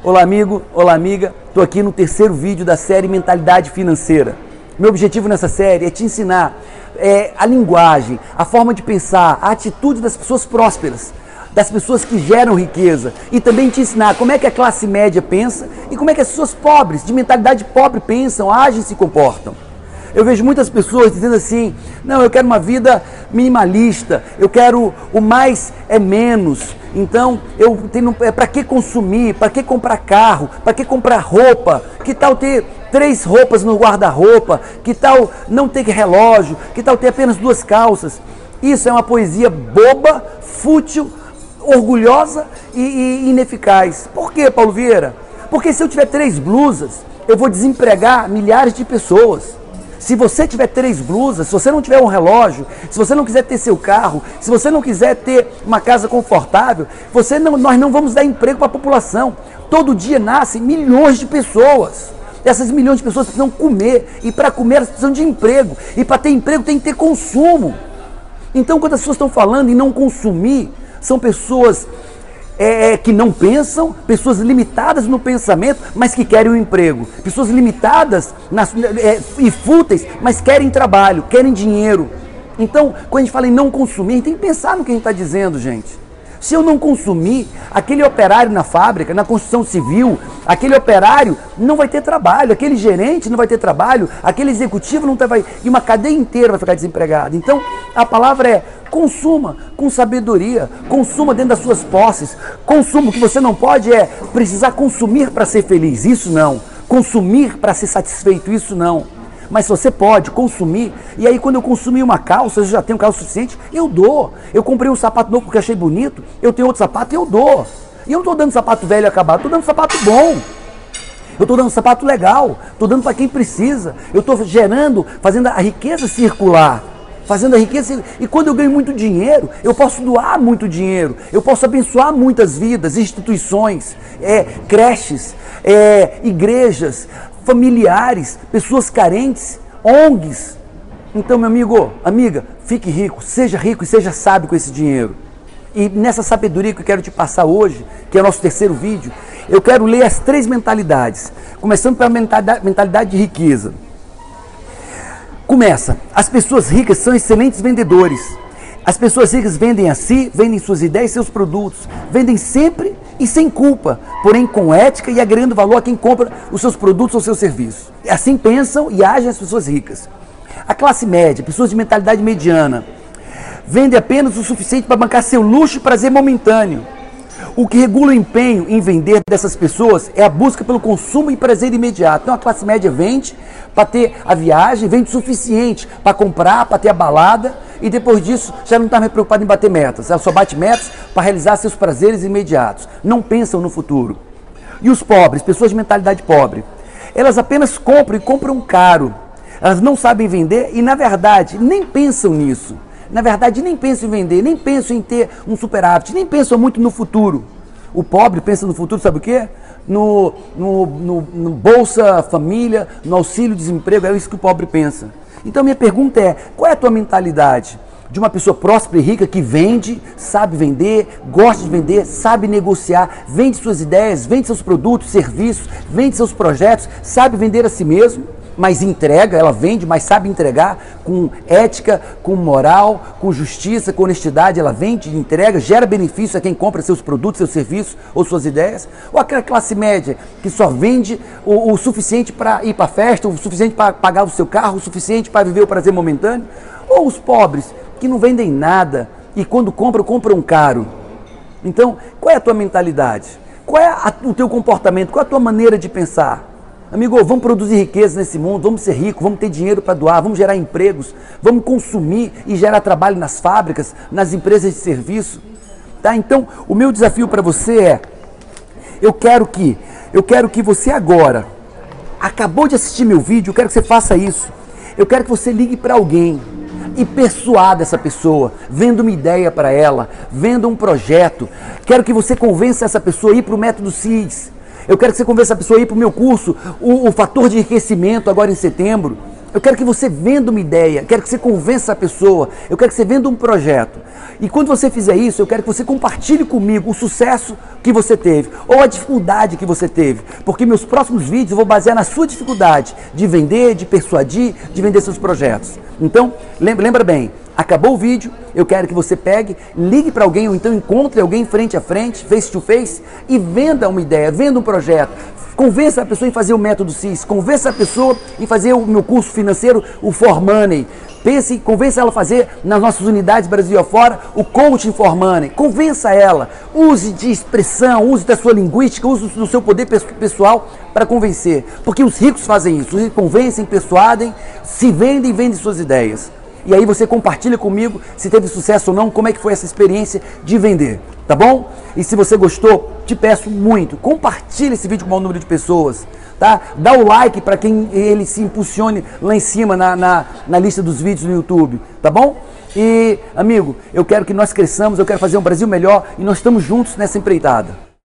Olá, amigo, olá, amiga. Estou aqui no terceiro vídeo da série Mentalidade Financeira. Meu objetivo nessa série é te ensinar é, a linguagem, a forma de pensar, a atitude das pessoas prósperas, das pessoas que geram riqueza e também te ensinar como é que a classe média pensa e como é que as pessoas pobres, de mentalidade pobre, pensam, agem e se comportam. Eu vejo muitas pessoas dizendo assim: não, eu quero uma vida minimalista, eu quero o mais é menos. Então, eu tenho é para que consumir, para que comprar carro, para que comprar roupa? Que tal ter três roupas no guarda-roupa? Que tal não ter relógio? Que tal ter apenas duas calças? Isso é uma poesia boba, fútil, orgulhosa e, e ineficaz. Por quê, Paulo Vieira? Porque se eu tiver três blusas, eu vou desempregar milhares de pessoas. Se você tiver três blusas, se você não tiver um relógio, se você não quiser ter seu carro, se você não quiser ter uma casa confortável, você não, nós não vamos dar emprego para a população. Todo dia nascem milhões de pessoas. Essas milhões de pessoas precisam comer e para comer elas precisam de emprego e para ter emprego tem que ter consumo. Então, quando as pessoas estão falando em não consumir, são pessoas é, é, que não pensam, pessoas limitadas no pensamento, mas que querem um emprego, pessoas limitadas nas, é, e fúteis, mas querem trabalho, querem dinheiro. Então, quando a gente fala em não consumir, a gente tem que pensar no que a gente está dizendo, gente. Se eu não consumir, aquele operário na fábrica, na construção civil, aquele operário não vai ter trabalho, aquele gerente não vai ter trabalho, aquele executivo não vai. E uma cadeia inteira vai ficar desempregada. Então, a palavra é consuma com sabedoria, consuma dentro das suas posses. Consuma, o que você não pode é precisar consumir para ser feliz. Isso não. Consumir para ser satisfeito, isso não. Mas você pode consumir, e aí quando eu consumir uma calça, eu já tenho calça suficiente, eu dou. Eu comprei um sapato novo porque achei bonito, eu tenho outro sapato, eu dou. E eu não estou dando sapato velho acabado, estou dando sapato bom. Eu estou dando sapato legal, estou dando para quem precisa. Eu estou gerando, fazendo a riqueza circular. Fazendo a riqueza. E quando eu ganho muito dinheiro, eu posso doar muito dinheiro. Eu posso abençoar muitas vidas, instituições, é, creches, é, igrejas, familiares, pessoas carentes, ONGs. Então, meu amigo, amiga, fique rico, seja rico e seja sábio com esse dinheiro. E nessa sabedoria que eu quero te passar hoje, que é o nosso terceiro vídeo, eu quero ler as três mentalidades. Começando pela mentalidade, de riqueza. Começa. As pessoas ricas são excelentes vendedores. As pessoas ricas vendem a si, vendem suas ideias e seus produtos. Vendem sempre e sem culpa, porém com ética e agregando valor a quem compra os seus produtos ou seus serviços. Assim pensam e agem as pessoas ricas. A classe média, pessoas de mentalidade mediana, vende apenas o suficiente para bancar seu luxo e prazer momentâneo. O que regula o empenho em vender dessas pessoas é a busca pelo consumo e prazer imediato. Então a classe média vende para ter a viagem, vende o suficiente para comprar, para ter a balada e depois disso já não está mais em bater metas. Ela só bate metas para realizar seus prazeres imediatos. Não pensam no futuro. E os pobres, pessoas de mentalidade pobre, elas apenas compram e compram caro. Elas não sabem vender e, na verdade, nem pensam nisso. Na verdade, nem pensam em vender, nem pensam em ter um superávit, nem pensam muito no futuro. O pobre pensa no futuro, sabe o quê? No, no, no, no Bolsa Família, no auxílio-desemprego, é isso que o pobre pensa. Então, minha pergunta é: qual é a tua mentalidade? De uma pessoa próspera e rica que vende, sabe vender, gosta de vender, sabe negociar, vende suas ideias, vende seus produtos, serviços, vende seus projetos, sabe vender a si mesmo mas entrega, ela vende, mas sabe entregar com ética, com moral, com justiça, com honestidade, ela vende, entrega, gera benefício a quem compra seus produtos, seus serviços ou suas ideias, ou aquela classe média que só vende o, o suficiente para ir para a festa, o suficiente para pagar o seu carro, o suficiente para viver o prazer momentâneo, ou os pobres que não vendem nada e quando compram, compram caro. Então, qual é a tua mentalidade? Qual é a, o teu comportamento? Qual é a tua maneira de pensar? Amigo, vamos produzir riqueza nesse mundo, vamos ser ricos, vamos ter dinheiro para doar, vamos gerar empregos, vamos consumir e gerar trabalho nas fábricas, nas empresas de serviço. Tá? Então, o meu desafio para você é: eu quero que, eu quero que você agora acabou de assistir meu vídeo, eu quero que você faça isso. Eu quero que você ligue para alguém e persuada essa pessoa, venda uma ideia para ela, venda um projeto. Quero que você convença essa pessoa a ir para o método CIDS eu quero que você convença a pessoa a ir para o meu curso, o, o fator de enriquecimento agora em setembro. Eu quero que você venda uma ideia, quero que você convença a pessoa, eu quero que você venda um projeto. E quando você fizer isso, eu quero que você compartilhe comigo o sucesso que você teve ou a dificuldade que você teve, porque meus próximos vídeos eu vou basear na sua dificuldade de vender, de persuadir, de vender seus projetos. Então, lembra bem, acabou o vídeo, eu quero que você pegue, ligue para alguém ou então encontre alguém frente a frente, face to face e venda uma ideia, venda um projeto, Convença a pessoa em fazer o método CIS, convença a pessoa em fazer o meu curso financeiro, o For Money. Pense, convença ela a fazer nas nossas unidades Brasil afora o coaching for money. Convença ela. Use de expressão, use da sua linguística, use do seu poder pessoal para convencer. Porque os ricos fazem isso. Os ricos convencem, persuadem, se vendem e vendem suas ideias. E aí você compartilha comigo se teve sucesso ou não, como é que foi essa experiência de vender tá bom? E se você gostou, te peço muito, compartilhe esse vídeo com o maior número de pessoas, tá? Dá o like para quem ele se impulsione lá em cima na, na, na lista dos vídeos no YouTube, tá bom? E, amigo, eu quero que nós cresçamos, eu quero fazer um Brasil melhor e nós estamos juntos nessa empreitada.